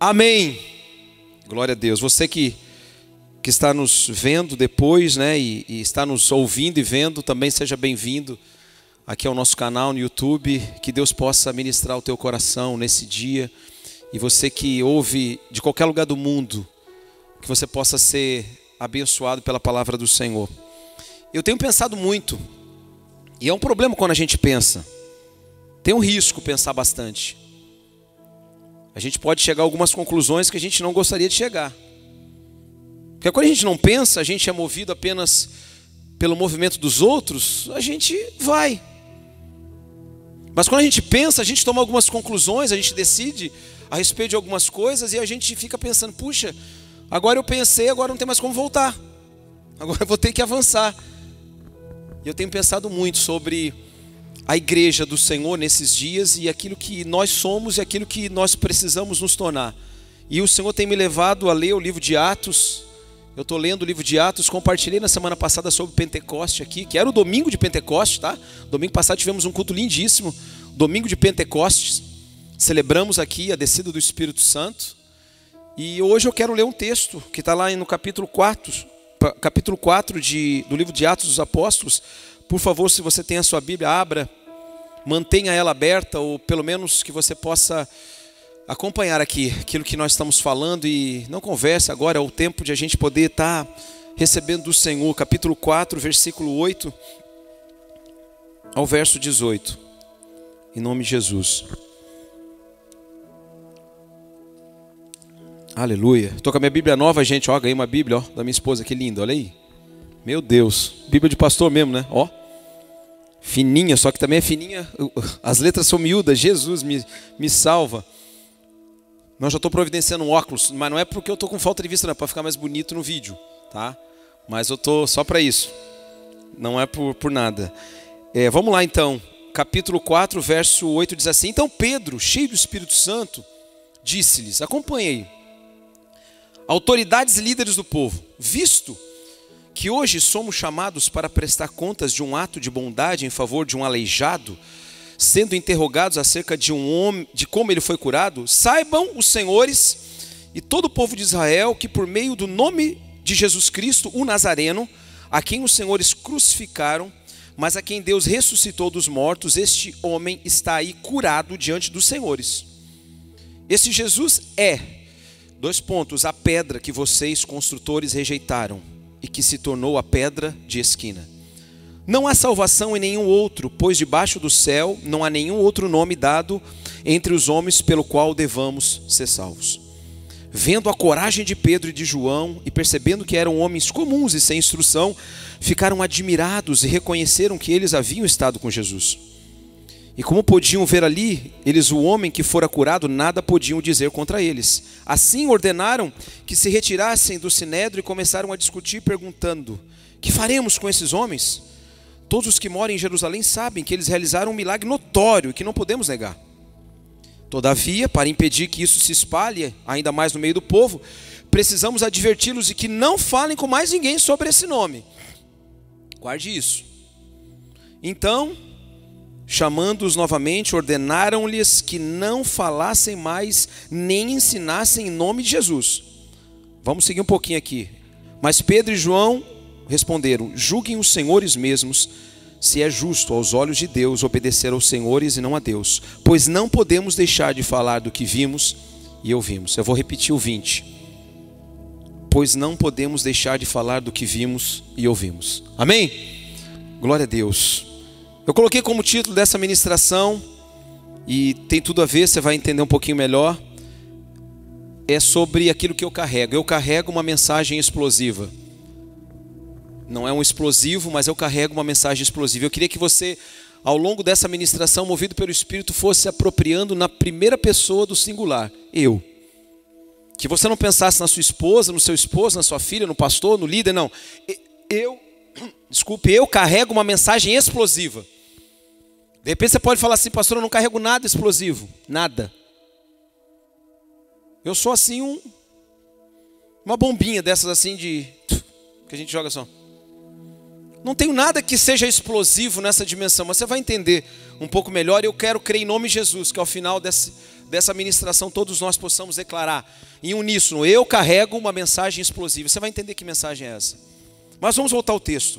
Amém. Glória a Deus. Você que, que está nos vendo depois, né, e, e está nos ouvindo e vendo, também seja bem-vindo aqui ao nosso canal no YouTube. Que Deus possa ministrar o teu coração nesse dia. E você que ouve de qualquer lugar do mundo, que você possa ser abençoado pela palavra do Senhor. Eu tenho pensado muito, e é um problema quando a gente pensa. Tem um risco pensar bastante. A gente pode chegar a algumas conclusões que a gente não gostaria de chegar. Porque quando a gente não pensa, a gente é movido apenas pelo movimento dos outros, a gente vai. Mas quando a gente pensa, a gente toma algumas conclusões, a gente decide a respeito de algumas coisas e a gente fica pensando: puxa, agora eu pensei, agora não tem mais como voltar. Agora eu vou ter que avançar. E eu tenho pensado muito sobre a igreja do Senhor nesses dias e aquilo que nós somos e aquilo que nós precisamos nos tornar. E o Senhor tem me levado a ler o livro de Atos. Eu estou lendo o livro de Atos, compartilhei na semana passada sobre Pentecoste aqui, que era o domingo de Pentecoste, tá? Domingo passado tivemos um culto lindíssimo, domingo de Pentecostes. Celebramos aqui a descida do Espírito Santo. E hoje eu quero ler um texto que está lá no capítulo 4, capítulo 4 de, do livro de Atos dos Apóstolos. Por favor, se você tem a sua Bíblia, abra mantenha ela aberta, ou pelo menos que você possa acompanhar aqui aquilo que nós estamos falando e não converse agora, é o tempo de a gente poder estar recebendo do Senhor, capítulo 4, versículo 8 ao verso 18. Em nome de Jesus. Aleluia. Estou com a minha Bíblia nova, gente. Ó, ganhei uma Bíblia, ó, da minha esposa, que linda, olha aí. Meu Deus. Bíblia de pastor mesmo, né? Ó fininha, só que também é fininha, as letras são miúdas, Jesus me, me salva. Mas já estou providenciando um óculos, mas não é porque eu estou com falta de vista, não, é para ficar mais bonito no vídeo, tá? Mas eu estou só para isso, não é por, por nada. É, vamos lá então, capítulo 4, verso 8 diz assim: Então Pedro, cheio do Espírito Santo, disse-lhes: Acompanhei, autoridades e líderes do povo, visto que hoje somos chamados para prestar contas de um ato de bondade em favor de um aleijado, sendo interrogados acerca de um homem, de como ele foi curado, saibam os senhores e todo o povo de Israel que por meio do nome de Jesus Cristo, o Nazareno, a quem os senhores crucificaram, mas a quem Deus ressuscitou dos mortos, este homem está aí curado diante dos senhores. Esse Jesus é, dois pontos, a pedra que vocês construtores rejeitaram e que se tornou a pedra de esquina. Não há salvação em nenhum outro, pois debaixo do céu não há nenhum outro nome dado entre os homens pelo qual devamos ser salvos. Vendo a coragem de Pedro e de João e percebendo que eram homens comuns e sem instrução, ficaram admirados e reconheceram que eles haviam estado com Jesus. E como podiam ver ali, eles o homem que fora curado, nada podiam dizer contra eles. Assim ordenaram que se retirassem do sinédrio e começaram a discutir, perguntando: Que faremos com esses homens? Todos os que moram em Jerusalém sabem que eles realizaram um milagre notório que não podemos negar. Todavia, para impedir que isso se espalhe ainda mais no meio do povo, precisamos adverti-los e que não falem com mais ninguém sobre esse nome. Guarde isso. Então, chamando-os novamente, ordenaram-lhes que não falassem mais nem ensinassem em nome de Jesus. Vamos seguir um pouquinho aqui. Mas Pedro e João responderam: Julguem os senhores mesmos se é justo aos olhos de Deus obedecer aos senhores e não a Deus, pois não podemos deixar de falar do que vimos e ouvimos. Eu vou repetir o 20. Pois não podemos deixar de falar do que vimos e ouvimos. Amém? Glória a Deus. Eu coloquei como título dessa ministração, e tem tudo a ver, você vai entender um pouquinho melhor. É sobre aquilo que eu carrego. Eu carrego uma mensagem explosiva. Não é um explosivo, mas eu carrego uma mensagem explosiva. Eu queria que você, ao longo dessa ministração, movido pelo Espírito, fosse apropriando na primeira pessoa do singular. Eu. Que você não pensasse na sua esposa, no seu esposo, na sua filha, no pastor, no líder, não. Eu, desculpe, eu carrego uma mensagem explosiva. De repente você pode falar assim, pastor, eu não carrego nada explosivo. Nada. Eu sou assim um. Uma bombinha dessas assim de. Que a gente joga só. Não tenho nada que seja explosivo nessa dimensão, mas você vai entender um pouco melhor. Eu quero crer em nome de Jesus, que ao final desse, dessa ministração todos nós possamos declarar em uníssono: eu carrego uma mensagem explosiva. Você vai entender que mensagem é essa. Mas vamos voltar ao texto.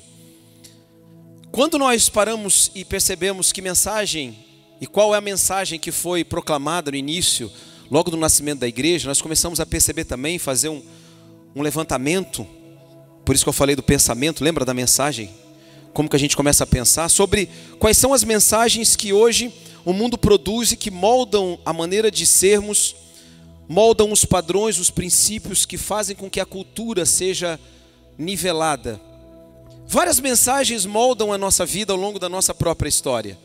Quando nós paramos e percebemos que mensagem e qual é a mensagem que foi proclamada no início, logo do nascimento da igreja, nós começamos a perceber também, fazer um, um levantamento, por isso que eu falei do pensamento, lembra da mensagem? Como que a gente começa a pensar sobre quais são as mensagens que hoje o mundo produz e que moldam a maneira de sermos, moldam os padrões, os princípios que fazem com que a cultura seja nivelada. Várias mensagens moldam a nossa vida ao longo da nossa própria história.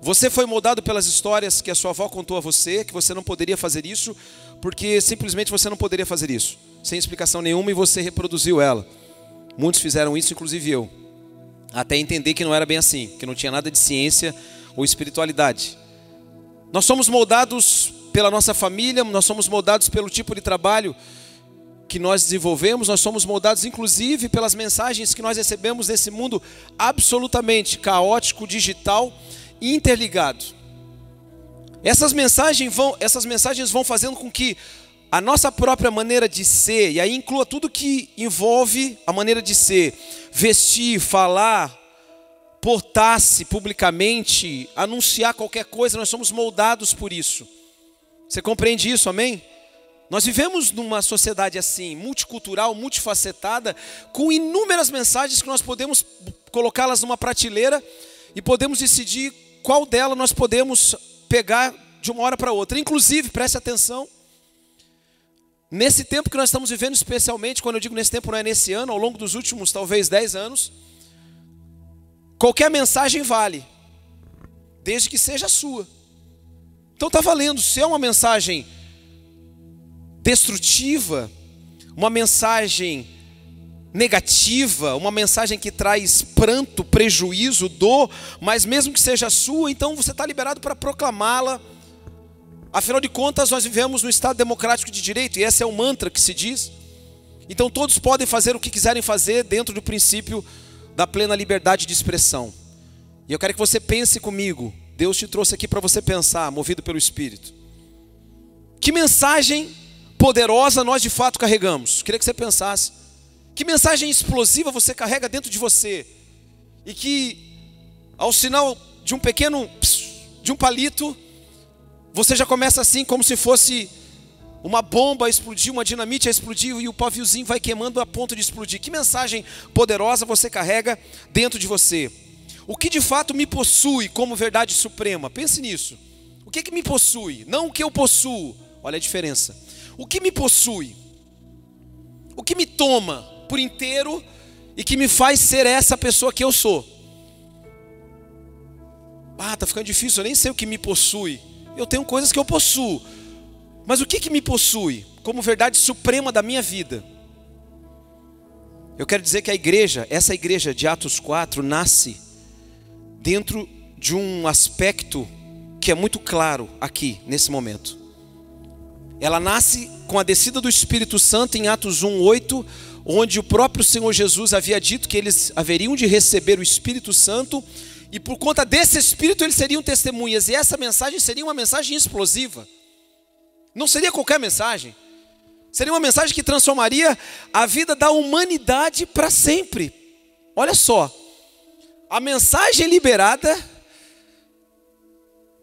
Você foi moldado pelas histórias que a sua avó contou a você, que você não poderia fazer isso, porque simplesmente você não poderia fazer isso, sem explicação nenhuma, e você reproduziu ela. Muitos fizeram isso, inclusive eu, até entender que não era bem assim, que não tinha nada de ciência ou espiritualidade. Nós somos moldados pela nossa família, nós somos moldados pelo tipo de trabalho que nós desenvolvemos, nós somos moldados inclusive pelas mensagens que nós recebemos nesse mundo absolutamente caótico, digital interligado. Essas mensagens vão, essas mensagens vão fazendo com que a nossa própria maneira de ser, e aí inclua tudo que envolve a maneira de ser, vestir, falar, portar-se publicamente, anunciar qualquer coisa, nós somos moldados por isso. Você compreende isso, amém? Nós vivemos numa sociedade assim, multicultural, multifacetada, com inúmeras mensagens que nós podemos colocá-las numa prateleira e podemos decidir qual dela nós podemos pegar de uma hora para outra. Inclusive, preste atenção, nesse tempo que nós estamos vivendo, especialmente, quando eu digo nesse tempo, não é nesse ano, ao longo dos últimos talvez 10 anos, qualquer mensagem vale, desde que seja sua. Então está valendo, se é uma mensagem destrutiva, uma mensagem negativa, uma mensagem que traz pranto, prejuízo, dor, mas mesmo que seja sua, então você está liberado para proclamá-la. Afinal de contas, nós vivemos no Estado democrático de direito, e esse é o mantra que se diz. Então todos podem fazer o que quiserem fazer dentro do princípio da plena liberdade de expressão. E eu quero que você pense comigo. Deus te trouxe aqui para você pensar, movido pelo Espírito. Que mensagem poderosa nós de fato carregamos? Queria que você pensasse. Que mensagem explosiva você carrega dentro de você? E que, ao sinal de um pequeno, de um palito, você já começa assim, como se fosse uma bomba a explodir, uma dinamite a explodir e o paviozinho vai queimando a ponto de explodir. Que mensagem poderosa você carrega dentro de você? O que de fato me possui como verdade suprema? Pense nisso. O que, que me possui? Não o que eu possuo. Olha a diferença. O que me possui? O que me toma? por inteiro e que me faz ser essa pessoa que eu sou. Ah, tá ficando difícil, eu nem sei o que me possui. Eu tenho coisas que eu possuo. Mas o que que me possui como verdade suprema da minha vida? Eu quero dizer que a igreja, essa igreja de Atos 4 nasce dentro de um aspecto que é muito claro aqui nesse momento. Ela nasce com a descida do Espírito Santo em Atos 1:8, onde o próprio Senhor Jesus havia dito que eles haveriam de receber o Espírito Santo e por conta desse Espírito eles seriam testemunhas, e essa mensagem seria uma mensagem explosiva. Não seria qualquer mensagem, seria uma mensagem que transformaria a vida da humanidade para sempre. Olha só, a mensagem liberada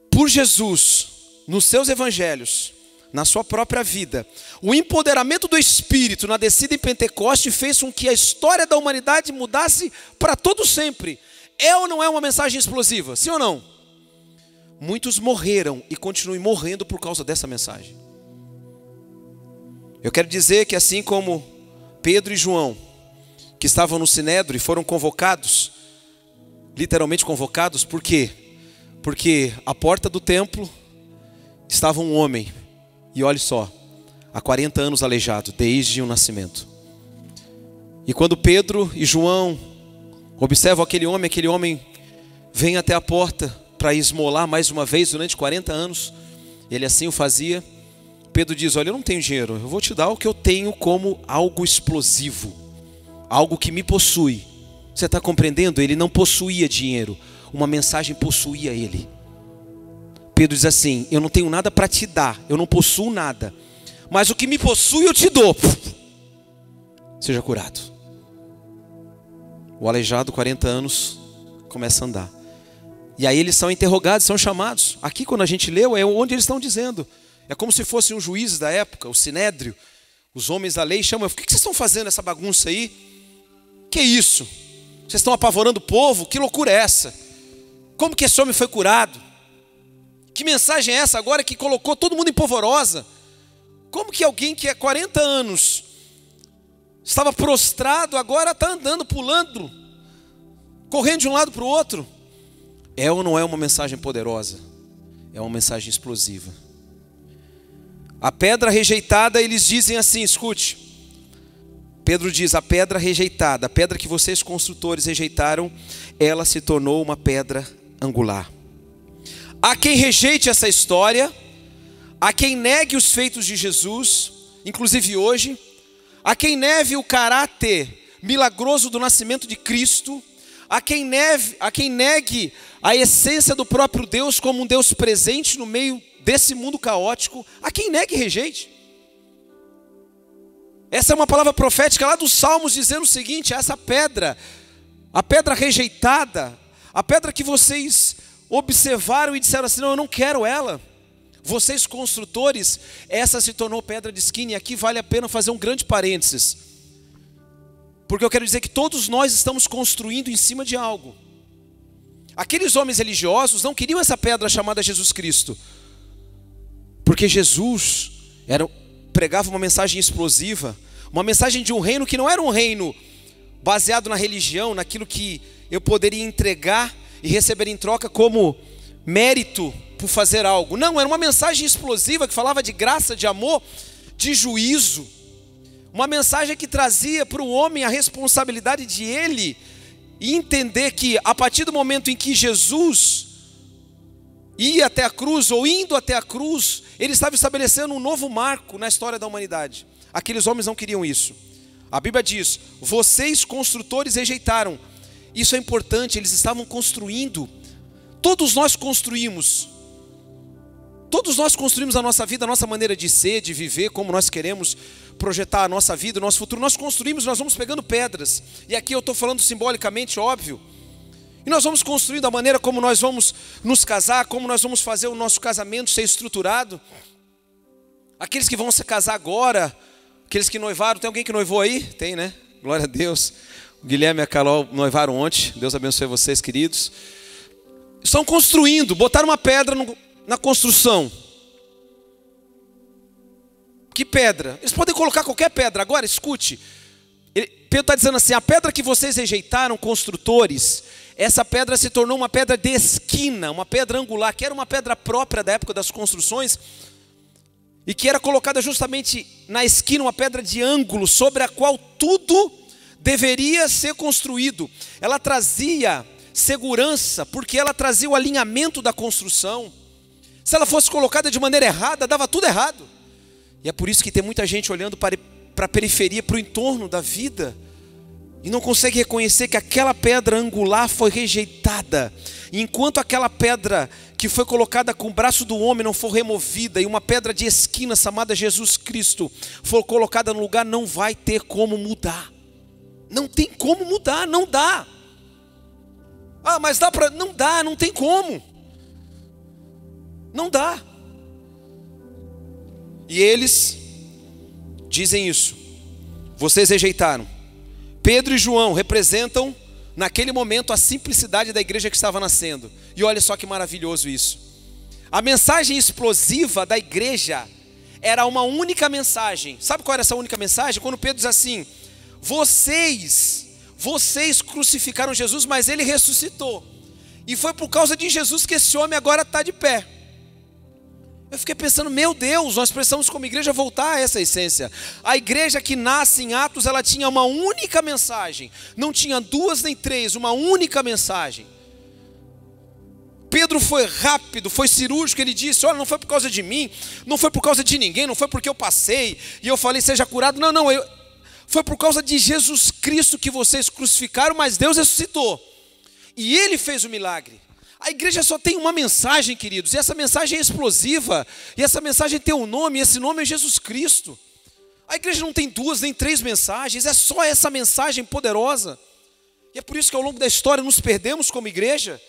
por Jesus nos seus evangelhos na sua própria vida. O empoderamento do Espírito na descida em Pentecoste fez com que a história da humanidade mudasse para todo sempre. É ou não é uma mensagem explosiva? Sim ou não? Muitos morreram e continuam morrendo por causa dessa mensagem. Eu quero dizer que assim como Pedro e João, que estavam no Sinédrio e foram convocados, literalmente convocados, por quê? Porque a porta do templo estava um homem e olhe só, há 40 anos aleijado, desde o nascimento. E quando Pedro e João observam aquele homem, aquele homem vem até a porta para esmolar mais uma vez durante 40 anos, ele assim o fazia. Pedro diz: Olha, eu não tenho dinheiro, eu vou te dar o que eu tenho como algo explosivo, algo que me possui. Você está compreendendo? Ele não possuía dinheiro, uma mensagem possuía ele. Pedro diz assim: Eu não tenho nada para te dar, eu não possuo nada, mas o que me possui eu te dou. Seja curado. O aleijado, 40 anos, começa a andar. E aí eles são interrogados, são chamados. Aqui, quando a gente leu, é onde eles estão dizendo. É como se fossem os juízes da época, o sinédrio, os homens da lei chamam. O que vocês estão fazendo essa bagunça aí? Que isso? Vocês estão apavorando o povo? Que loucura é essa? Como que esse homem foi curado? Que mensagem é essa agora que colocou todo mundo em polvorosa? Como que alguém que há 40 anos estava prostrado, agora está andando, pulando, correndo de um lado para o outro? É ou não é uma mensagem poderosa? É uma mensagem explosiva. A pedra rejeitada, eles dizem assim: escute. Pedro diz: a pedra rejeitada, a pedra que vocês construtores rejeitaram, ela se tornou uma pedra angular. Há quem rejeite essa história, há quem negue os feitos de Jesus, inclusive hoje, há quem negue o caráter milagroso do nascimento de Cristo, há quem, neve, há quem negue a essência do próprio Deus como um Deus presente no meio desse mundo caótico, há quem negue e rejeite. Essa é uma palavra profética lá dos Salmos dizendo o seguinte: essa pedra, a pedra rejeitada, a pedra que vocês observaram e disseram assim: não, eu não quero ela. Vocês construtores, essa se tornou pedra de esquina, e aqui vale a pena fazer um grande parênteses. Porque eu quero dizer que todos nós estamos construindo em cima de algo. Aqueles homens religiosos não queriam essa pedra chamada Jesus Cristo. Porque Jesus era, pregava uma mensagem explosiva, uma mensagem de um reino que não era um reino baseado na religião, naquilo que eu poderia entregar e receber em troca como mérito por fazer algo. Não, era uma mensagem explosiva que falava de graça, de amor, de juízo. Uma mensagem que trazia para o homem a responsabilidade de ele entender que a partir do momento em que Jesus ia até a cruz, ou indo até a cruz, ele estava estabelecendo um novo marco na história da humanidade. Aqueles homens não queriam isso. A Bíblia diz: vocês construtores rejeitaram. Isso é importante, eles estavam construindo. Todos nós construímos. Todos nós construímos a nossa vida, a nossa maneira de ser, de viver, como nós queremos projetar a nossa vida, o nosso futuro. Nós construímos, nós vamos pegando pedras. E aqui eu estou falando simbolicamente, óbvio. E nós vamos construindo a maneira como nós vamos nos casar, como nós vamos fazer o nosso casamento ser estruturado. Aqueles que vão se casar agora, aqueles que noivaram, tem alguém que noivou aí? Tem, né? Glória a Deus. Guilherme e a Carol noivaram ontem. Deus abençoe vocês, queridos. Estão construindo, botaram uma pedra no, na construção. Que pedra? Eles podem colocar qualquer pedra. Agora, escute. Ele, Pedro está dizendo assim: a pedra que vocês rejeitaram, construtores, essa pedra se tornou uma pedra de esquina, uma pedra angular, que era uma pedra própria da época das construções, e que era colocada justamente na esquina, uma pedra de ângulo, sobre a qual tudo deveria ser construído. Ela trazia segurança, porque ela trazia o alinhamento da construção. Se ela fosse colocada de maneira errada, dava tudo errado. E é por isso que tem muita gente olhando para, para a periferia, para o entorno da vida, e não consegue reconhecer que aquela pedra angular foi rejeitada. Enquanto aquela pedra que foi colocada com o braço do homem não for removida, e uma pedra de esquina chamada Jesus Cristo for colocada no lugar, não vai ter como mudar. Não tem como mudar, não dá. Ah, mas dá para. Não dá, não tem como. Não dá. E eles dizem isso. Vocês rejeitaram. Pedro e João representam, naquele momento, a simplicidade da igreja que estava nascendo. E olha só que maravilhoso isso. A mensagem explosiva da igreja era uma única mensagem. Sabe qual era essa única mensagem? Quando Pedro diz assim: vocês, vocês crucificaram Jesus, mas ele ressuscitou. E foi por causa de Jesus que esse homem agora está de pé. Eu fiquei pensando, meu Deus, nós precisamos como igreja voltar a essa essência. A igreja que nasce em Atos, ela tinha uma única mensagem. Não tinha duas nem três, uma única mensagem. Pedro foi rápido, foi cirúrgico, ele disse: Olha, não foi por causa de mim, não foi por causa de ninguém, não foi porque eu passei e eu falei, seja curado. Não, não, eu, foi por causa de Jesus Cristo que vocês crucificaram, mas Deus ressuscitou. E Ele fez o milagre. A igreja só tem uma mensagem, queridos, e essa mensagem é explosiva, e essa mensagem tem um nome, e esse nome é Jesus Cristo. A igreja não tem duas nem três mensagens, é só essa mensagem poderosa. E é por isso que ao longo da história nos perdemos como igreja.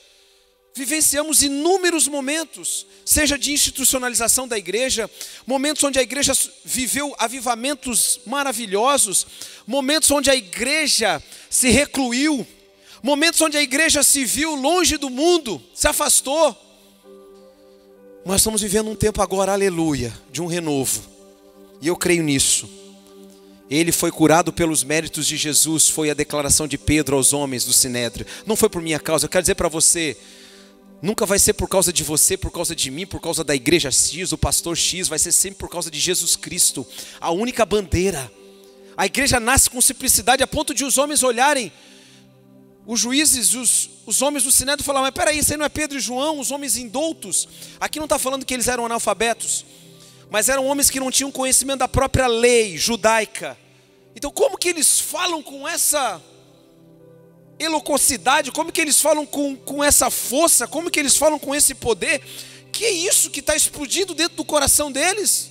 Vivenciamos inúmeros momentos, seja de institucionalização da igreja, momentos onde a igreja viveu avivamentos maravilhosos, momentos onde a igreja se recluiu, momentos onde a igreja se viu longe do mundo, se afastou. Nós estamos vivendo um tempo agora, aleluia, de um renovo. E eu creio nisso. Ele foi curado pelos méritos de Jesus, foi a declaração de Pedro aos homens do Sinédrio. Não foi por minha causa, eu quero dizer para você, nunca vai ser por causa de você, por causa de mim, por causa da igreja X, do pastor X, vai ser sempre por causa de Jesus Cristo, a única bandeira. A igreja nasce com simplicidade a ponto de os homens olharem, os juízes, os, os homens do Sinédrio falaram, mas peraí, isso aí não é Pedro e João, os homens indoutos? Aqui não está falando que eles eram analfabetos mas eram homens que não tinham conhecimento da própria lei judaica. Então, como que eles falam com essa eloquocidade? Como que eles falam com, com essa força? Como que eles falam com esse poder? Que é isso que está explodindo dentro do coração deles?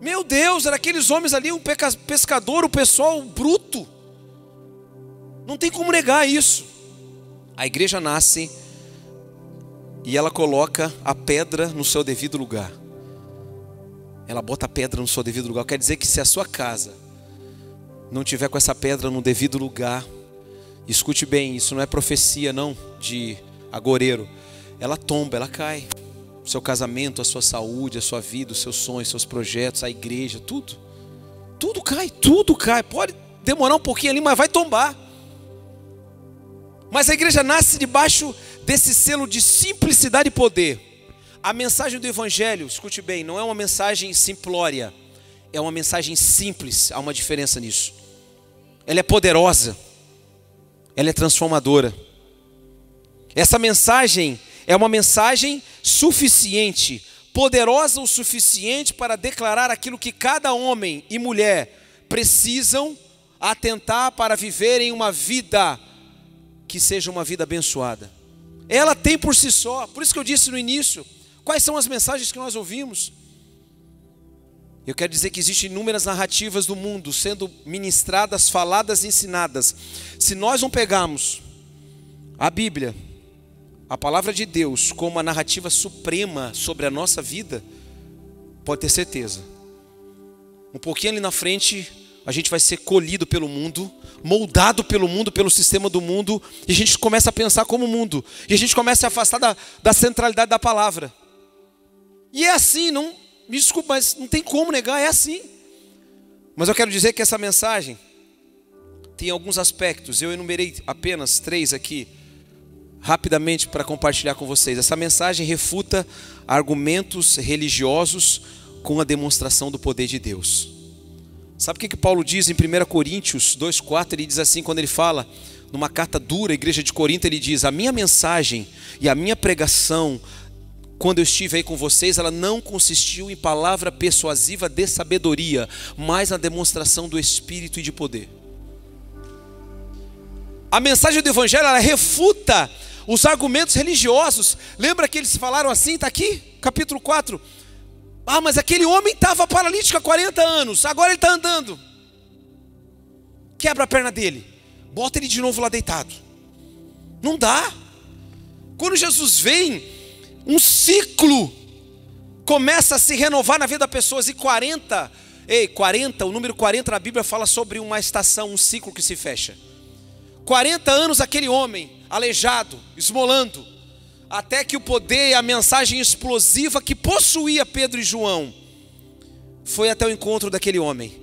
Meu Deus, era aqueles homens ali, um pescador, o pessoal bruto. Não tem como negar isso. A igreja nasce e ela coloca a pedra no seu devido lugar ela bota a pedra no seu devido lugar. Quer dizer que se a sua casa não tiver com essa pedra no devido lugar, escute bem, isso não é profecia não de agoreiro. Ela tomba, ela cai. Seu casamento, a sua saúde, a sua vida, os seus sonhos, seus projetos, a igreja, tudo. Tudo cai, tudo cai. Pode demorar um pouquinho ali, mas vai tombar. Mas a igreja nasce debaixo desse selo de simplicidade e poder. A mensagem do Evangelho, escute bem, não é uma mensagem simplória, é uma mensagem simples, há uma diferença nisso. Ela é poderosa, ela é transformadora. Essa mensagem é uma mensagem suficiente, poderosa o suficiente para declarar aquilo que cada homem e mulher precisam atentar para viverem uma vida que seja uma vida abençoada. Ela tem por si só, por isso que eu disse no início, Quais são as mensagens que nós ouvimos? Eu quero dizer que existem inúmeras narrativas do mundo sendo ministradas, faladas, ensinadas. Se nós não pegarmos a Bíblia, a palavra de Deus, como a narrativa suprema sobre a nossa vida, pode ter certeza. Um pouquinho ali na frente, a gente vai ser colhido pelo mundo, moldado pelo mundo, pelo sistema do mundo, e a gente começa a pensar como o mundo, e a gente começa a afastar da, da centralidade da palavra. E é assim, não, me desculpe, mas não tem como negar, é assim. Mas eu quero dizer que essa mensagem tem alguns aspectos, eu enumerei apenas três aqui, rapidamente para compartilhar com vocês. Essa mensagem refuta argumentos religiosos com a demonstração do poder de Deus. Sabe o que, que Paulo diz em 1 Coríntios 2,4? Ele diz assim, quando ele fala, numa carta dura à igreja de Corinto, ele diz: A minha mensagem e a minha pregação quando eu estive aí com vocês, ela não consistiu em palavra persuasiva de sabedoria, mas na demonstração do Espírito e de poder. A mensagem do Evangelho ela refuta os argumentos religiosos. Lembra que eles falaram assim? Está aqui, capítulo 4. Ah, mas aquele homem estava paralítico há 40 anos, agora ele está andando. Quebra a perna dele, bota ele de novo lá deitado. Não dá. Quando Jesus vem, um ciclo começa a se renovar na vida das pessoas. E 40, ei, 40, o número 40 na Bíblia fala sobre uma estação, um ciclo que se fecha. 40 anos aquele homem, aleijado, esmolando, até que o poder e a mensagem explosiva que possuía Pedro e João foi até o encontro daquele homem.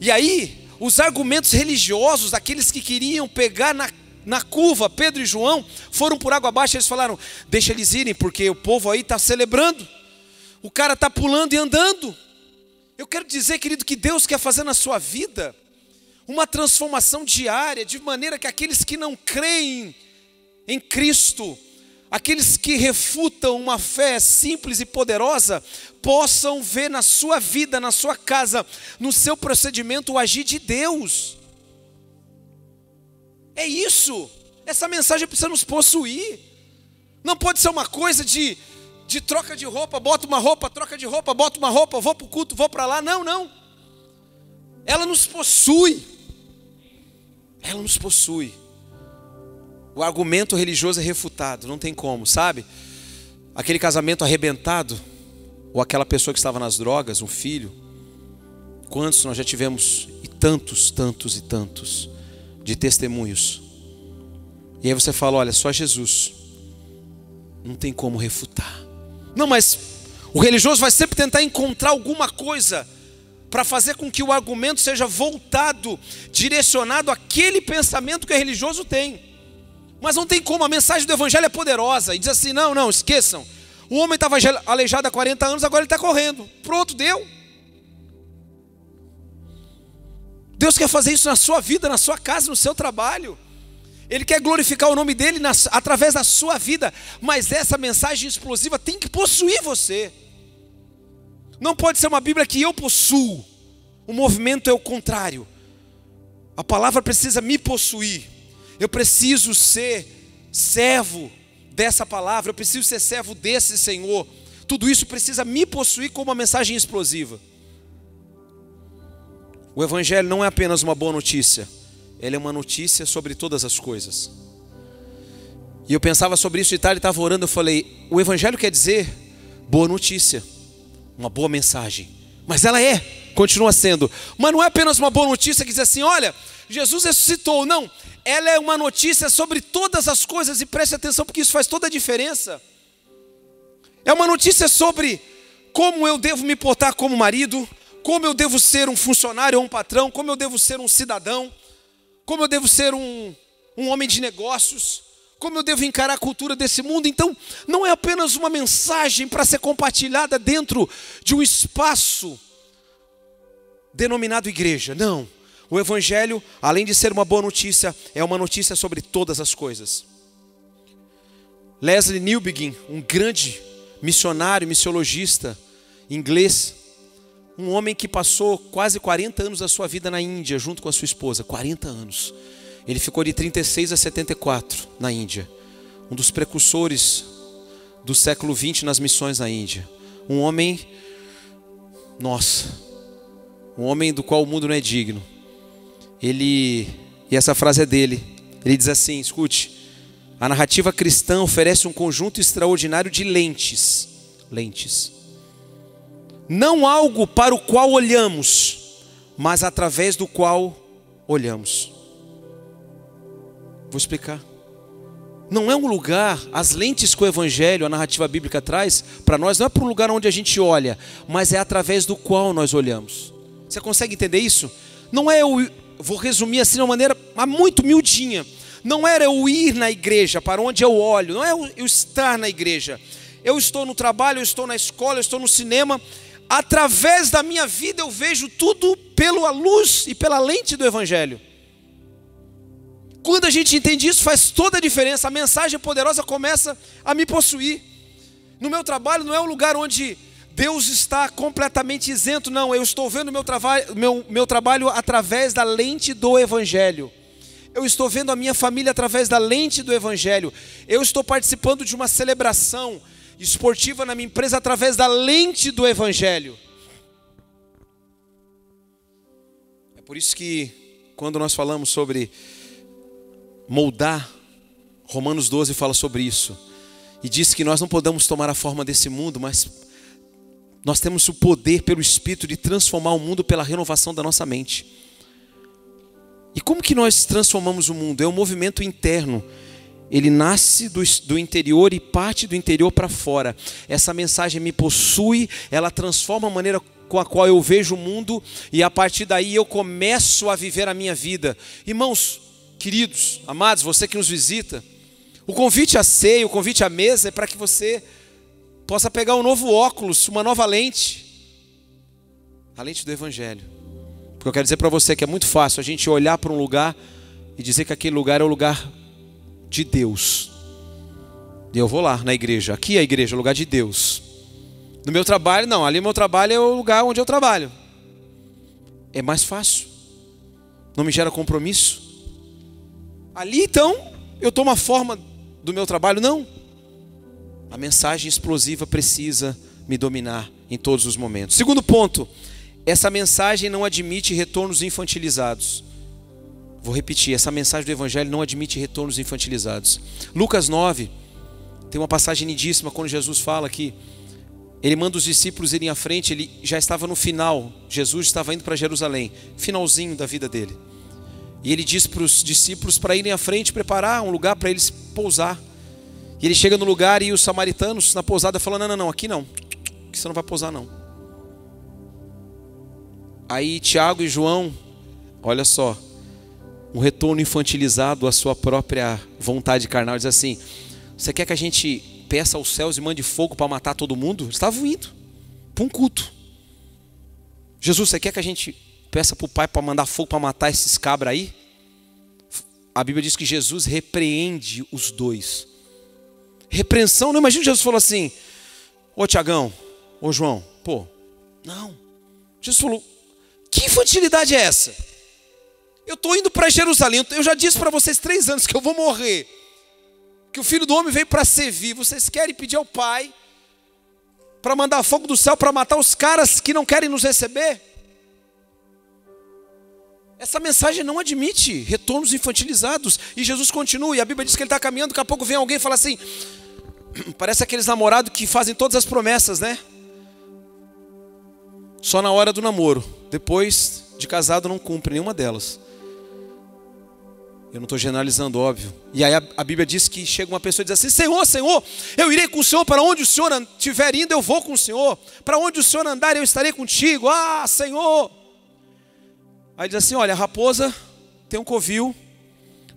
E aí, os argumentos religiosos daqueles que queriam pegar na na curva, Pedro e João foram por água abaixo. Eles falaram: Deixa eles irem, porque o povo aí está celebrando. O cara está pulando e andando. Eu quero dizer, querido, que Deus quer fazer na sua vida uma transformação diária, de maneira que aqueles que não creem em Cristo, aqueles que refutam uma fé simples e poderosa, possam ver na sua vida, na sua casa, no seu procedimento o agir de Deus. É isso. Essa mensagem precisa nos possuir. Não pode ser uma coisa de, de troca de roupa, bota uma roupa, troca de roupa, bota uma roupa, vou para o culto, vou para lá. Não, não. Ela nos possui. Ela nos possui. O argumento religioso é refutado, não tem como, sabe? Aquele casamento arrebentado, ou aquela pessoa que estava nas drogas, um filho. Quantos nós já tivemos, e tantos, tantos e tantos, de testemunhos. E aí você fala: olha, só Jesus. Não tem como refutar. Não, mas o religioso vai sempre tentar encontrar alguma coisa para fazer com que o argumento seja voltado, direcionado àquele pensamento que o religioso tem. Mas não tem como, a mensagem do Evangelho é poderosa e diz assim: não, não, esqueçam. O homem estava aleijado há 40 anos, agora ele está correndo. Pronto, deu. Deus quer fazer isso na sua vida, na sua casa, no seu trabalho. Ele quer glorificar o nome dele através da sua vida, mas essa mensagem explosiva tem que possuir você. Não pode ser uma Bíblia que eu possuo. O movimento é o contrário. A palavra precisa me possuir. Eu preciso ser servo dessa palavra, eu preciso ser servo desse Senhor. Tudo isso precisa me possuir como uma mensagem explosiva. O Evangelho não é apenas uma boa notícia, ele é uma notícia sobre todas as coisas. E eu pensava sobre isso e tal, estava orando, eu falei: o Evangelho quer dizer boa notícia, uma boa mensagem, mas ela é, continua sendo, mas não é apenas uma boa notícia que diz assim: olha, Jesus ressuscitou, não, ela é uma notícia sobre todas as coisas, e preste atenção, porque isso faz toda a diferença. É uma notícia sobre como eu devo me portar como marido, como eu devo ser um funcionário ou um patrão, como eu devo ser um cidadão, como eu devo ser um, um homem de negócios, como eu devo encarar a cultura desse mundo. Então, não é apenas uma mensagem para ser compartilhada dentro de um espaço denominado igreja. Não. O Evangelho, além de ser uma boa notícia, é uma notícia sobre todas as coisas. Leslie Newbegin, um grande missionário, missiologista inglês, um homem que passou quase 40 anos da sua vida na Índia, junto com a sua esposa, 40 anos. Ele ficou de 36 a 74 na Índia. Um dos precursores do século 20 nas missões na Índia. Um homem, nossa, um homem do qual o mundo não é digno. Ele, e essa frase é dele, ele diz assim: escute, a narrativa cristã oferece um conjunto extraordinário de lentes, lentes não algo para o qual olhamos, mas através do qual olhamos. Vou explicar. Não é um lugar, as lentes que o Evangelho, a narrativa bíblica traz para nós, não é para um lugar onde a gente olha, mas é através do qual nós olhamos. Você consegue entender isso? Não é eu, vou resumir assim de uma maneira muito miudinha. Não era eu ir na igreja para onde eu olho, não é eu estar na igreja. Eu estou no trabalho, eu estou na escola, eu estou no cinema, através da minha vida eu vejo tudo pela luz e pela lente do Evangelho. Quando a gente entende isso, faz toda a diferença. A mensagem poderosa começa a me possuir. No meu trabalho não é um lugar onde Deus está completamente isento, não. Eu estou vendo meu, meu, meu trabalho através da lente do Evangelho. Eu estou vendo a minha família através da lente do Evangelho. Eu estou participando de uma celebração esportiva na minha empresa através da lente do Evangelho. É por isso que, quando nós falamos sobre moldar, Romanos 12 fala sobre isso. E diz que nós não podemos tomar a forma desse mundo, mas nós temos o poder pelo Espírito de transformar o mundo pela renovação da nossa mente. E como que nós transformamos o mundo? É um movimento interno ele nasce do, do interior e parte do interior para fora. Essa mensagem me possui, ela transforma a maneira com a qual eu vejo o mundo e a partir daí eu começo a viver a minha vida. Irmãos, queridos, amados, você que nos visita, o convite à ceia, o convite à mesa é para que você possa pegar um novo óculos, uma nova lente, a lente do Evangelho. Porque eu quero dizer para você que é muito fácil a gente olhar para um lugar e dizer que aquele lugar é o lugar de Deus. Eu vou lá na igreja. Aqui é a igreja, lugar de Deus. No meu trabalho, não. Ali meu trabalho é o lugar onde eu trabalho. É mais fácil. Não me gera compromisso. Ali então, eu tomo a forma do meu trabalho, não. A mensagem explosiva precisa me dominar em todos os momentos. Segundo ponto, essa mensagem não admite retornos infantilizados. Vou repetir, essa mensagem do Evangelho não admite retornos infantilizados. Lucas 9, tem uma passagem lindíssima quando Jesus fala que ele manda os discípulos irem à frente, ele já estava no final, Jesus estava indo para Jerusalém, finalzinho da vida dele. E ele diz para os discípulos para irem à frente, preparar um lugar para eles pousar. E ele chega no lugar e os samaritanos na pousada falam: Não, não, não, aqui não, que você não vai pousar não. Aí Tiago e João, olha só, um retorno infantilizado à sua própria vontade carnal, diz assim: Você quer que a gente peça aos céus e mande fogo para matar todo mundo? Eles estavam indo para um culto. Jesus, você quer que a gente peça para o Pai para mandar fogo para matar esses cabras aí? A Bíblia diz que Jesus repreende os dois. Repreensão, não imagina Jesus falou assim: Ô Tiagão, ô João, pô, não. Jesus falou: Que infantilidade é essa? Eu estou indo para Jerusalém, eu já disse para vocês três anos que eu vou morrer, que o filho do homem veio para servir. Vocês querem pedir ao Pai para mandar fogo do céu para matar os caras que não querem nos receber? Essa mensagem não admite retornos infantilizados. E Jesus continua, e a Bíblia diz que ele está caminhando, daqui a pouco vem alguém e fala assim: parece aqueles namorados que fazem todas as promessas, né? Só na hora do namoro. Depois de casado não cumpre nenhuma delas. Eu não estou generalizando, óbvio. E aí a, a, Bíblia diz que chega uma pessoa e diz assim: Senhor, Senhor, eu irei com o Senhor para onde o Senhor estiver indo, eu vou com o Senhor. Para onde o Senhor andar, eu estarei contigo. Ah, Senhor. Aí diz assim: Olha, a raposa tem um covil,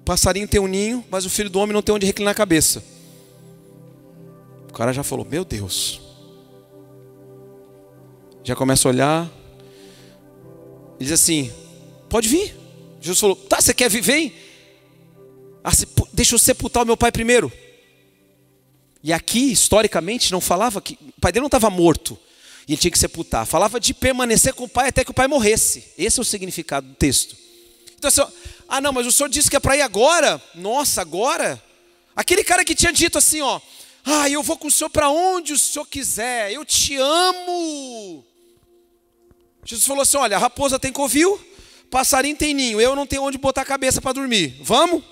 passarinho tem um ninho, mas o filho do homem não tem onde reclinar a cabeça. O cara já falou: Meu Deus. Já começa a olhar. Ele diz assim: Pode vir. Jesus falou: Tá, você quer vir? Vem. Deixa eu sepultar o meu pai primeiro. E aqui, historicamente, não falava que. O pai dele não estava morto e ele tinha que sepultar. Falava de permanecer com o pai até que o pai morresse. Esse é o significado do texto. Então, assim, ah, não, mas o senhor disse que é para ir agora? Nossa, agora? Aquele cara que tinha dito assim, ó, ah, eu vou com o senhor para onde o senhor quiser, eu te amo. Jesus falou assim: olha, a raposa tem covil, passarinho tem ninho, eu não tenho onde botar a cabeça para dormir. Vamos?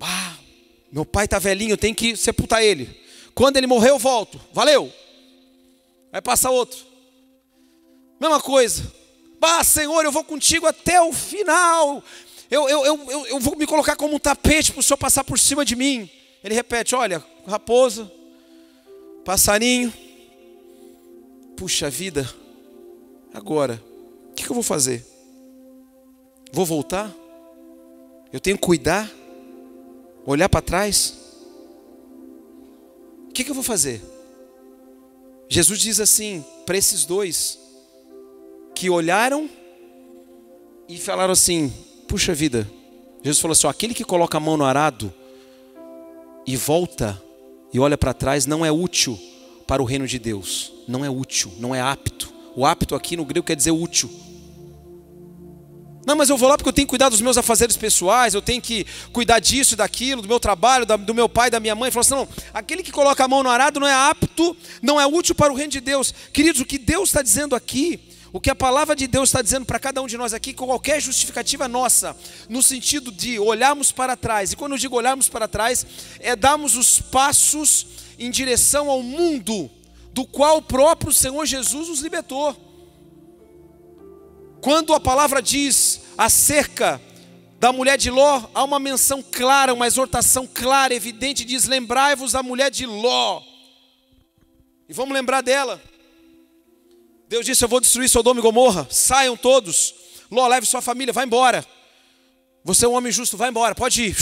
Ah, meu pai está velhinho, tenho que sepultar ele. Quando ele morrer, eu volto. Valeu. Aí passa outro. Mesma coisa. Bah, Senhor, eu vou contigo até o final. Eu, eu, eu, eu, vou me colocar como um tapete para o Senhor passar por cima de mim. Ele repete: Olha, raposa, passarinho. Puxa vida, agora, o que, que eu vou fazer? Vou voltar? Eu tenho que cuidar? Olhar para trás? O que, que eu vou fazer? Jesus diz assim para esses dois que olharam e falaram assim: puxa vida. Jesus falou assim: aquele que coloca a mão no arado e volta e olha para trás não é útil para o reino de Deus. Não é útil, não é apto. O apto aqui no grego quer dizer útil. Não, mas eu vou lá porque eu tenho que cuidar dos meus afazeres pessoais, eu tenho que cuidar disso e daquilo, do meu trabalho, do meu pai, da minha mãe. Falou assim: não, aquele que coloca a mão no arado não é apto, não é útil para o reino de Deus. Queridos, o que Deus está dizendo aqui, o que a palavra de Deus está dizendo para cada um de nós aqui, com qualquer justificativa nossa, no sentido de olharmos para trás, e quando eu digo olharmos para trás, é darmos os passos em direção ao mundo do qual o próprio Senhor Jesus nos libertou. Quando a palavra diz acerca da mulher de Ló, há uma menção clara, uma exortação clara, evidente, diz: Lembrai-vos da mulher de Ló. E vamos lembrar dela. Deus disse: Eu vou destruir Sodoma e Gomorra, saiam todos. Ló, leve sua família, vai embora. Você é um homem justo, vai embora, pode ir.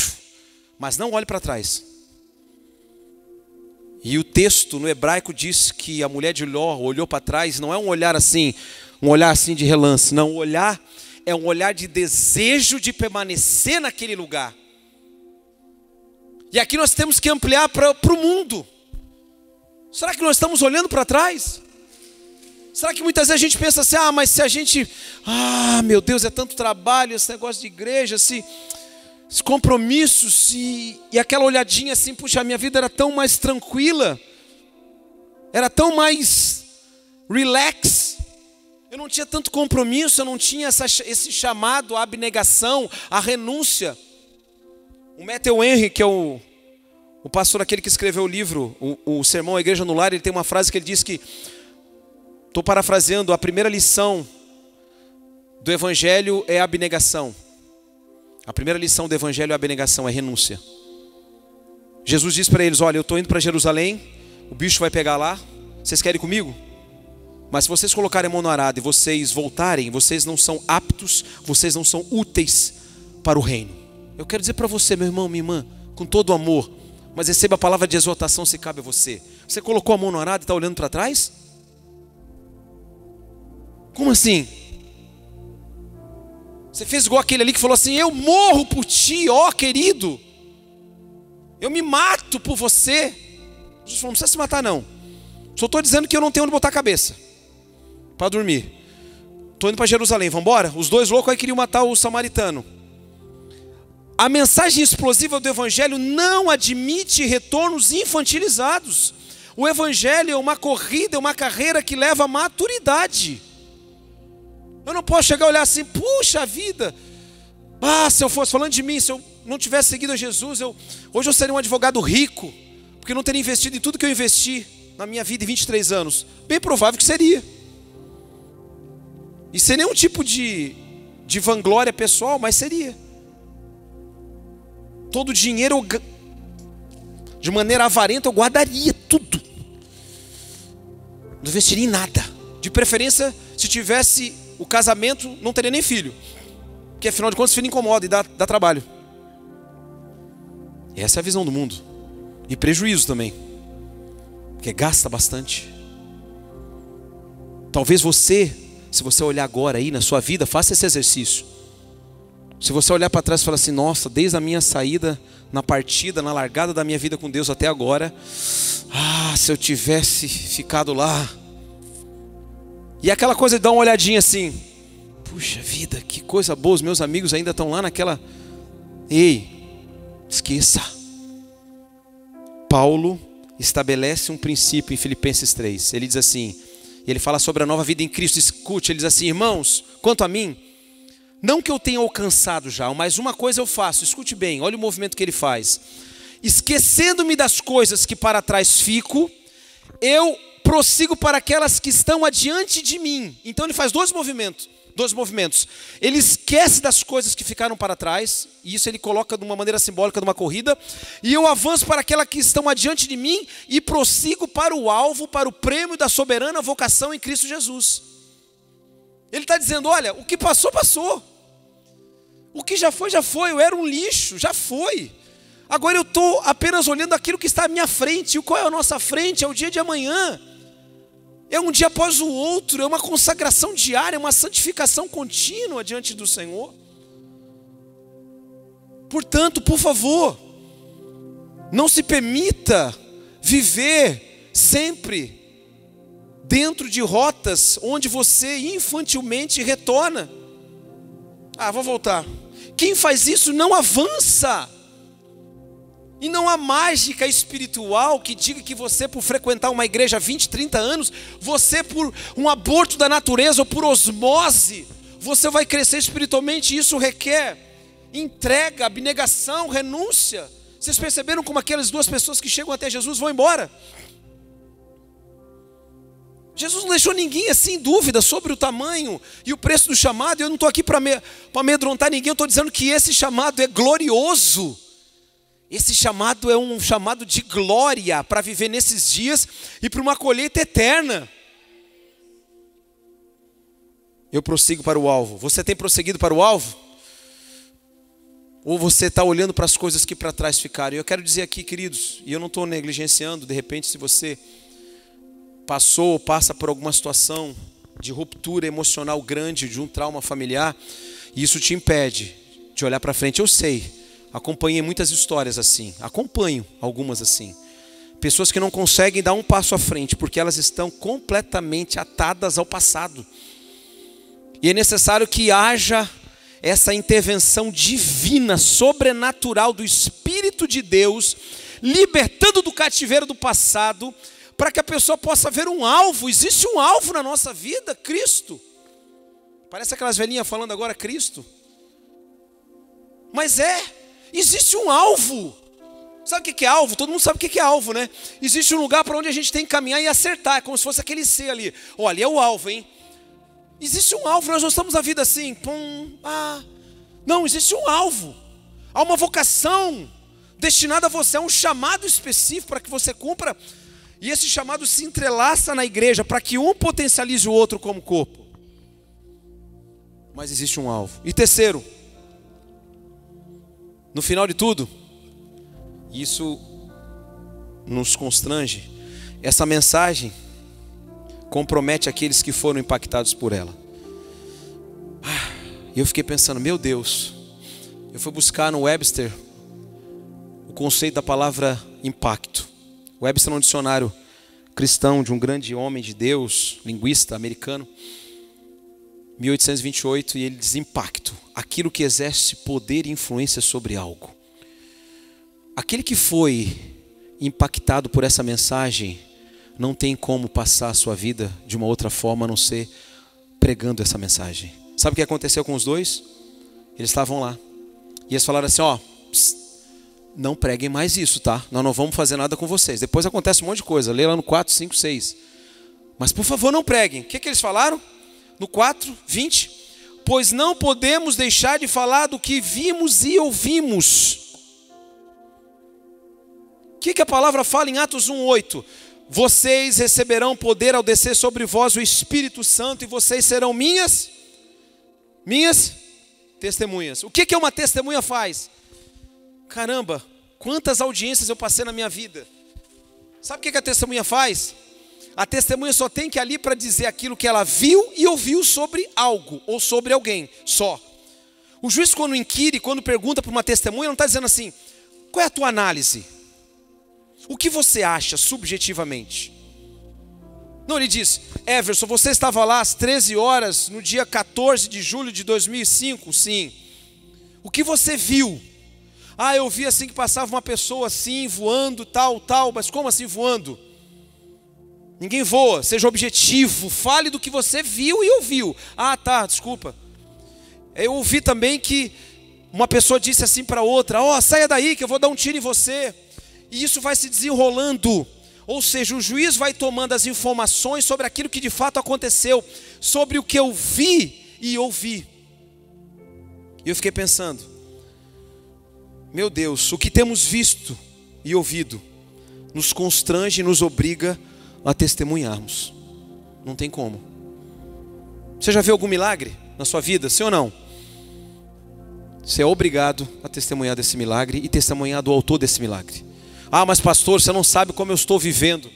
Mas não olhe para trás. E o texto no hebraico diz que a mulher de Ló olhou para trás, não é um olhar assim, um olhar assim de relance, não, o olhar é um olhar de desejo de permanecer naquele lugar. E aqui nós temos que ampliar para o mundo. Será que nós estamos olhando para trás? Será que muitas vezes a gente pensa assim, ah, mas se a gente, ah, meu Deus, é tanto trabalho esse negócio de igreja, se os compromissos e, e aquela olhadinha assim, puxa, a minha vida era tão mais tranquila, era tão mais relax. Eu não tinha tanto compromisso, eu não tinha essa, esse chamado à abnegação, à renúncia. O Matthew Henry, que é o, o pastor aquele que escreveu o livro, o, o Sermão à Igreja no Lar, ele tem uma frase que ele diz que, estou parafraseando, a primeira lição do Evangelho é a abnegação. A primeira lição do Evangelho é a abnegação, é renúncia. Jesus diz para eles: Olha, eu estou indo para Jerusalém, o bicho vai pegar lá, vocês querem comigo? Mas se vocês colocarem a mão no arado e vocês voltarem, vocês não são aptos, vocês não são úteis para o reino. Eu quero dizer para você, meu irmão, minha irmã, com todo amor, mas receba a palavra de exortação se cabe a você. Você colocou a mão no arado e está olhando para trás? Como assim? Você fez igual aquele ali que falou assim: Eu morro por ti, ó querido. Eu me mato por você. Jesus falou: Não precisa se matar, não. Só estou dizendo que eu não tenho onde botar a cabeça para dormir. Estou indo para Jerusalém, vamos embora? Os dois loucos aí queriam matar o samaritano. A mensagem explosiva do Evangelho não admite retornos infantilizados. O Evangelho é uma corrida, é uma carreira que leva à maturidade. Eu não posso chegar e olhar assim, puxa vida, ah, se eu fosse falando de mim, se eu não tivesse seguido a Jesus, eu, hoje eu seria um advogado rico, porque não teria investido em tudo que eu investi na minha vida em 23 anos. Bem provável que seria. E sem nenhum tipo de, de vanglória pessoal, mas seria. Todo o dinheiro, de maneira avarenta, eu guardaria tudo. Não investiria em nada. De preferência, se tivesse o casamento não teria nem filho. Porque afinal de contas, filho incomoda e dá, dá trabalho. E essa é a visão do mundo. E prejuízo também. Porque gasta bastante. Talvez você, se você olhar agora aí na sua vida, faça esse exercício. Se você olhar para trás e falar assim, nossa, desde a minha saída, na partida, na largada da minha vida com Deus até agora, ah, se eu tivesse ficado lá, e aquela coisa de dar uma olhadinha assim, puxa vida, que coisa boa, os meus amigos ainda estão lá naquela. Ei, esqueça. Paulo estabelece um princípio em Filipenses 3. Ele diz assim: ele fala sobre a nova vida em Cristo. Escute, ele diz assim: irmãos, quanto a mim, não que eu tenha alcançado já, mas uma coisa eu faço, escute bem, olha o movimento que ele faz. Esquecendo-me das coisas que para trás fico, eu prossigo para aquelas que estão adiante de mim. Então ele faz dois movimentos, dois movimentos. Ele esquece das coisas que ficaram para trás, e isso ele coloca de uma maneira simbólica de uma corrida, e eu avanço para aquelas que estão adiante de mim e prossigo para o alvo, para o prêmio da soberana vocação em Cristo Jesus. Ele está dizendo: olha, o que passou, passou. O que já foi, já foi. Eu era um lixo, já foi. Agora eu estou apenas olhando aquilo que está à minha frente. E qual é a nossa frente? É o dia de amanhã é um dia após o outro, é uma consagração diária, é uma santificação contínua diante do Senhor. Portanto, por favor, não se permita viver sempre dentro de rotas onde você infantilmente retorna. Ah, vou voltar. Quem faz isso não avança. E não há mágica espiritual que diga que você, por frequentar uma igreja há 20, 30 anos, você, por um aborto da natureza ou por osmose, você vai crescer espiritualmente. Isso requer entrega, abnegação, renúncia. Vocês perceberam como aquelas duas pessoas que chegam até Jesus vão embora? Jesus não deixou ninguém assim em dúvida sobre o tamanho e o preço do chamado. Eu não estou aqui para amedrontar ninguém, eu estou dizendo que esse chamado é glorioso. Esse chamado é um chamado de glória para viver nesses dias e para uma colheita eterna. Eu prossigo para o alvo. Você tem prosseguido para o alvo? Ou você está olhando para as coisas que para trás ficaram? Eu quero dizer aqui, queridos, e eu não estou negligenciando, de repente, se você passou ou passa por alguma situação de ruptura emocional grande, de um trauma familiar, e isso te impede de olhar para frente, eu sei. Acompanhei muitas histórias assim, acompanho algumas assim. Pessoas que não conseguem dar um passo à frente porque elas estão completamente atadas ao passado. E é necessário que haja essa intervenção divina, sobrenatural do Espírito de Deus, libertando do cativeiro do passado, para que a pessoa possa ver um alvo. Existe um alvo na nossa vida, Cristo. Parece aquelas velhinhas falando agora Cristo. Mas é, existe um alvo. Sabe o que é alvo? Todo mundo sabe o que é alvo, né? Existe um lugar para onde a gente tem que caminhar e acertar, é como se fosse aquele C ali. Olha, é o alvo, hein? Existe um alvo, nós não estamos na vida assim, pum, ah. Não, existe um alvo. Há uma vocação destinada a você, há um chamado específico para que você cumpra. E esse chamado se entrelaça na igreja para que um potencialize o outro como corpo. Mas existe um alvo. E terceiro, no final de tudo, isso nos constrange. Essa mensagem compromete aqueles que foram impactados por ela. Ah, e eu fiquei pensando, meu Deus, eu fui buscar no Webster o conceito da palavra impacto. Webster é um dicionário cristão de um grande homem de Deus, linguista americano, 1828, e ele diz impacto, aquilo que exerce poder e influência sobre algo. Aquele que foi impactado por essa mensagem não tem como passar a sua vida de uma outra forma a não ser pregando essa mensagem. Sabe o que aconteceu com os dois? Eles estavam lá. E eles falaram assim: ó, psst, não preguem mais isso, tá? Nós não vamos fazer nada com vocês. Depois acontece um monte de coisa. Lê lá no 4, 5, 6. Mas por favor, não preguem. O que, que eles falaram? No 4, 20. Pois não podemos deixar de falar do que vimos e ouvimos que, que a palavra fala em Atos 1,8? Vocês receberão poder ao descer sobre vós o Espírito Santo e vocês serão minhas, minhas testemunhas. O que, que uma testemunha faz? Caramba, quantas audiências eu passei na minha vida. Sabe o que, que a testemunha faz? A testemunha só tem que ir ali para dizer aquilo que ela viu e ouviu sobre algo ou sobre alguém, só. O juiz, quando inquire, quando pergunta para uma testemunha, não está dizendo assim: qual é a tua análise? O que você acha subjetivamente? Não, ele diz: Everson, você estava lá às 13 horas no dia 14 de julho de 2005? Sim. O que você viu? Ah, eu vi assim que passava uma pessoa assim, voando, tal, tal, mas como assim voando? Ninguém voa, seja objetivo, fale do que você viu e ouviu. Ah, tá, desculpa. Eu ouvi também que uma pessoa disse assim para outra: Ó, oh, saia daí que eu vou dar um tiro em você e isso vai se desenrolando. Ou seja, o juiz vai tomando as informações sobre aquilo que de fato aconteceu, sobre o que eu vi e ouvi. E eu fiquei pensando, meu Deus, o que temos visto e ouvido nos constrange e nos obriga a testemunharmos. Não tem como. Você já viu algum milagre na sua vida, sim ou não? Você é obrigado a testemunhar desse milagre e testemunhar do autor desse milagre. Ah, mas pastor, você não sabe como eu estou vivendo.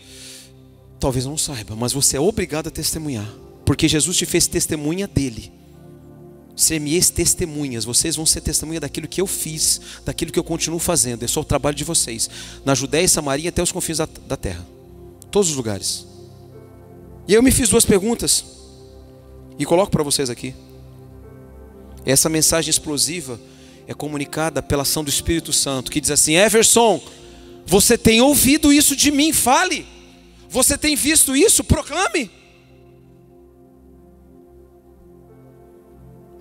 Talvez não saiba, mas você é obrigado a testemunhar, porque Jesus te fez testemunha dele. Ser-me testemunhas, vocês vão ser testemunha daquilo que eu fiz, daquilo que eu continuo fazendo. É o trabalho de vocês, na Judéia e Samaria até os confins da, da terra, todos os lugares. E eu me fiz duas perguntas, e coloco para vocês aqui. Essa mensagem explosiva é comunicada pela ação do Espírito Santo, que diz assim: Everson, você tem ouvido isso de mim, fale. Você tem visto isso, proclame.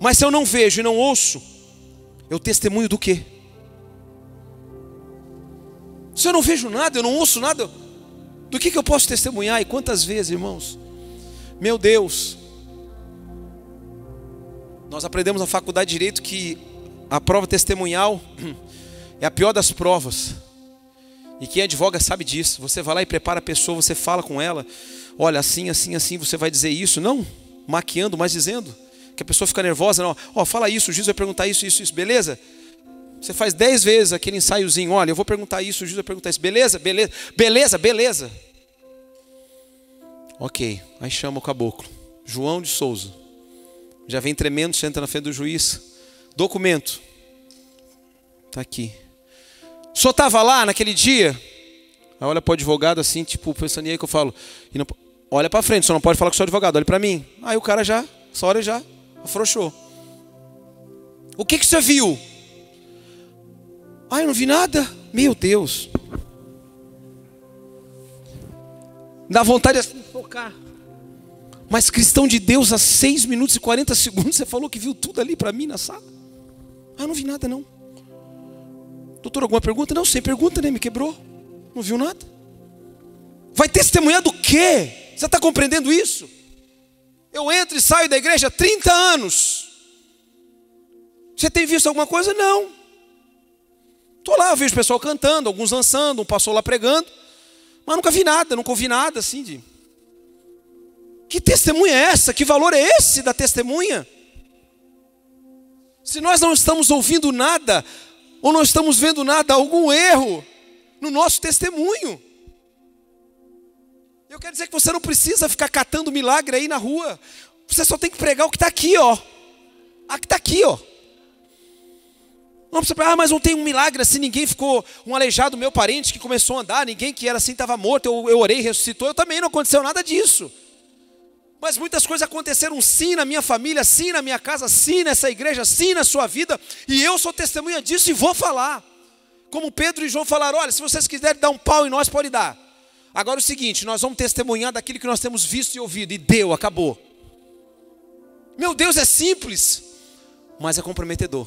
Mas se eu não vejo e não ouço, eu testemunho do quê? Se eu não vejo nada, eu não ouço nada, do que, que eu posso testemunhar? E quantas vezes, irmãos? Meu Deus, nós aprendemos na faculdade de Direito que a prova testemunhal é a pior das provas. E quem advoga sabe disso. Você vai lá e prepara a pessoa, você fala com ela, olha, assim, assim, assim, você vai dizer isso. Não maquiando, mas dizendo. Que a pessoa fica nervosa, não. Ó, fala isso, o juiz vai perguntar isso, isso, isso, beleza? Você faz dez vezes aquele ensaiozinho, olha, eu vou perguntar isso, o juiz vai perguntar isso, beleza? Beleza, beleza, beleza. Ok, aí chama o caboclo. João de Souza. Já vem tremendo, senta na frente do juiz. Documento. Está aqui. O senhor estava lá naquele dia? Aí olha para o advogado assim, tipo, pensando aí que eu falo. Não, olha para frente, o senhor não pode falar com o seu advogado, olha para mim. Aí o cara já, essa hora já afrouxou. O que, que você viu? Ah, eu não vi nada. Meu Deus. Dá vontade de focar. Mas cristão de Deus, há 6 minutos e 40 segundos, você falou que viu tudo ali para mim na sala? Ah, eu não vi nada não. Doutor, alguma pergunta? Não, sem pergunta, né? me quebrou. Não viu nada. Vai testemunhar do quê? Você está compreendendo isso? Eu entro e saio da igreja há 30 anos. Você tem visto alguma coisa? Não. Estou lá, eu vejo o pessoal cantando, alguns dançando, um pastor lá pregando. Mas nunca vi nada, nunca ouvi nada assim de. Que testemunha é essa? Que valor é esse da testemunha? Se nós não estamos ouvindo nada, ou não estamos vendo nada, algum erro no nosso testemunho. Eu quero dizer que você não precisa ficar catando milagre aí na rua. Você só tem que pregar o que está aqui, ó. A que está aqui, ó. Não precisa ah, mas não tem um milagre assim, ninguém ficou, um aleijado meu parente que começou a andar, ninguém que era assim estava morto, eu, eu orei, ressuscitou, eu também não aconteceu nada disso. Mas muitas coisas aconteceram sim na minha família, sim na minha casa, sim nessa igreja, sim na sua vida, e eu sou testemunha disso e vou falar. Como Pedro e João falaram: olha, se vocês quiserem dar um pau em nós, pode dar. Agora é o seguinte: nós vamos testemunhar daquilo que nós temos visto e ouvido, e deu, acabou. Meu Deus, é simples, mas é comprometedor.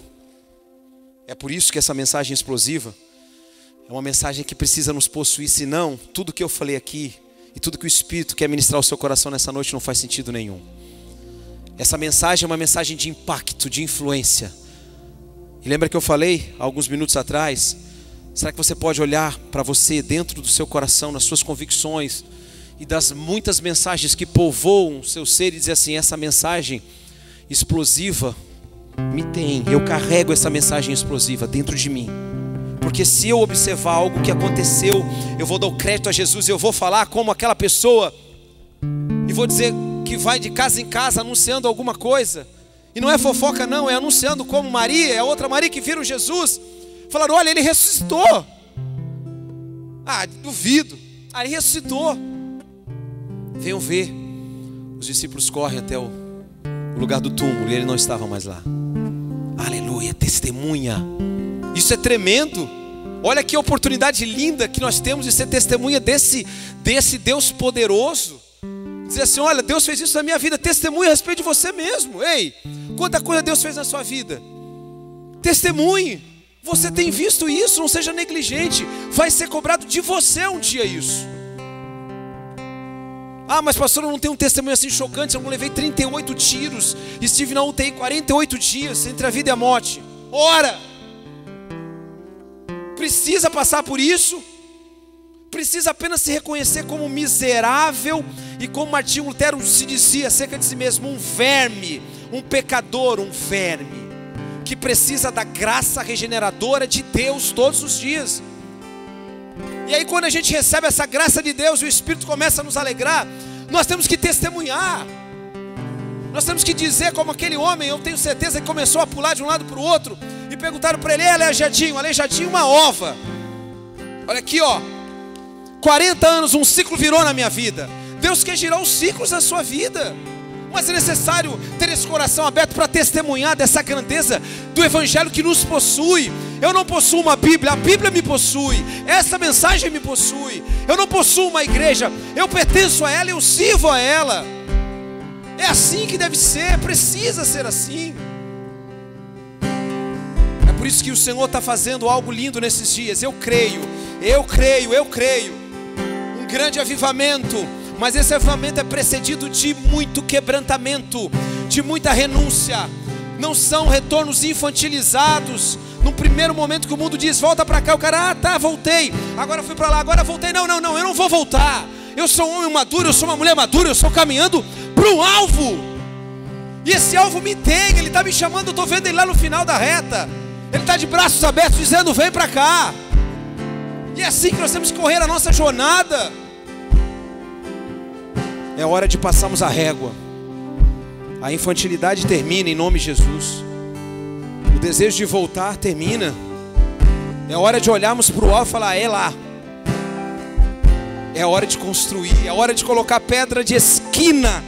É por isso que essa mensagem explosiva é uma mensagem que precisa nos possuir, senão tudo que eu falei aqui e tudo que o Espírito quer ministrar ao seu coração nessa noite não faz sentido nenhum. Essa mensagem é uma mensagem de impacto, de influência. E lembra que eu falei alguns minutos atrás? Será que você pode olhar para você dentro do seu coração, nas suas convicções e das muitas mensagens que povoam o seu ser e dizer assim: essa mensagem explosiva me tem, eu carrego essa mensagem explosiva dentro de mim. Porque se eu observar algo que aconteceu, eu vou dar o crédito a Jesus, eu vou falar como aquela pessoa, e vou dizer que vai de casa em casa anunciando alguma coisa. E não é fofoca, não, é anunciando como Maria, é outra Maria que viram Jesus. Falaram: olha, ele ressuscitou. Ah, duvido. Ah, ele ressuscitou. Venham ver. Os discípulos correm até o lugar do túmulo e ele não estava mais lá. Aleluia, testemunha. Isso é tremendo. Olha que oportunidade linda que nós temos de ser testemunha desse, desse Deus poderoso. Dizer assim: olha, Deus fez isso na minha vida, testemunha a respeito de você mesmo. Ei, quanta coisa Deus fez na sua vida. Testemunhe. Você tem visto isso, não seja negligente. Vai ser cobrado de você um dia isso. Ah, mas pastor, eu não tenho um testemunho assim chocante. Eu não levei 38 tiros. Estive na UTI 48 dias entre a vida e a morte. Ora! precisa passar por isso, precisa apenas se reconhecer como miserável e como Martinho Lutero se dizia acerca de si mesmo, um verme, um pecador, um verme, que precisa da graça regeneradora de Deus todos os dias. E aí, quando a gente recebe essa graça de Deus o Espírito começa a nos alegrar, nós temos que testemunhar. Nós temos que dizer, como aquele homem, eu tenho certeza que começou a pular de um lado para o outro, e perguntaram para ele: aleijadinho, aleijadinho, uma ova. Olha aqui, ó. 40 anos, um ciclo virou na minha vida. Deus quer girar os ciclos na sua vida. Mas é necessário ter esse coração aberto para testemunhar dessa grandeza do Evangelho que nos possui. Eu não possuo uma Bíblia, a Bíblia me possui, essa mensagem me possui. Eu não possuo uma igreja, eu pertenço a ela, eu sirvo a ela. É assim que deve ser, precisa ser assim. É por isso que o Senhor está fazendo algo lindo nesses dias. Eu creio, eu creio, eu creio. Um grande avivamento, mas esse avivamento é precedido de muito quebrantamento, de muita renúncia. Não são retornos infantilizados. No primeiro momento que o mundo diz, volta para cá, o cara, ah, tá, voltei. Agora fui para lá, agora voltei. Não, não, não, eu não vou voltar. Eu sou um homem maduro, eu sou uma mulher madura, eu estou caminhando para um alvo. E esse alvo me tem, ele está me chamando, eu estou vendo ele lá no final da reta. Ele está de braços abertos dizendo: vem para cá. E é assim que nós temos que correr a nossa jornada. É hora de passarmos a régua. A infantilidade termina em nome de Jesus. O desejo de voltar termina. É hora de olharmos para o alvo e falar: é lá. É hora de construir, é hora de colocar pedra de esquina.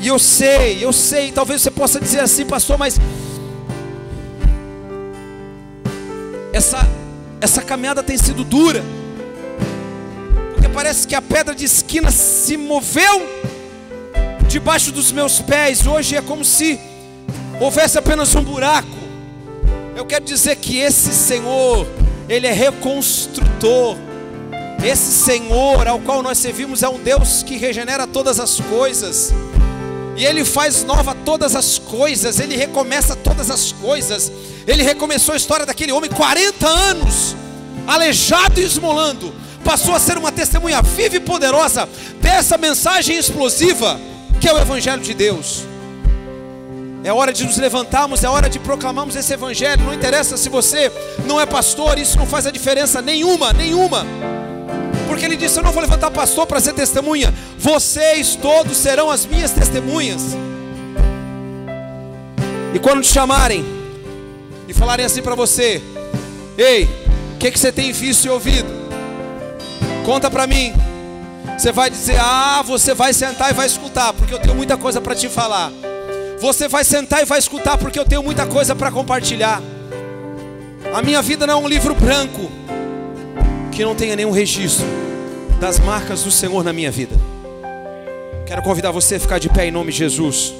E eu sei, eu sei, talvez você possa dizer assim, pastor, mas essa, essa caminhada tem sido dura, porque parece que a pedra de esquina se moveu debaixo dos meus pés, hoje é como se houvesse apenas um buraco. Eu quero dizer que esse Senhor, Ele é reconstrutor. Esse Senhor ao qual nós servimos é um Deus que regenera todas as coisas. E Ele faz nova todas as coisas, Ele recomeça todas as coisas. Ele recomeçou a história daquele homem 40 anos, aleijado e esmolando, passou a ser uma testemunha viva e poderosa dessa mensagem explosiva que é o Evangelho de Deus. É hora de nos levantarmos, é hora de proclamarmos esse Evangelho. Não interessa se você não é pastor, isso não faz a diferença nenhuma, nenhuma. Porque ele disse: Eu não vou levantar pastor para ser testemunha, vocês todos serão as minhas testemunhas. E quando te chamarem e falarem assim para você: Ei, o que, que você tem visto e ouvido? Conta para mim. Você vai dizer: Ah, você vai sentar e vai escutar, porque eu tenho muita coisa para te falar. Você vai sentar e vai escutar, porque eu tenho muita coisa para compartilhar. A minha vida não é um livro branco que não tenha nenhum registro das marcas do Senhor na minha vida. Quero convidar você a ficar de pé em nome de Jesus.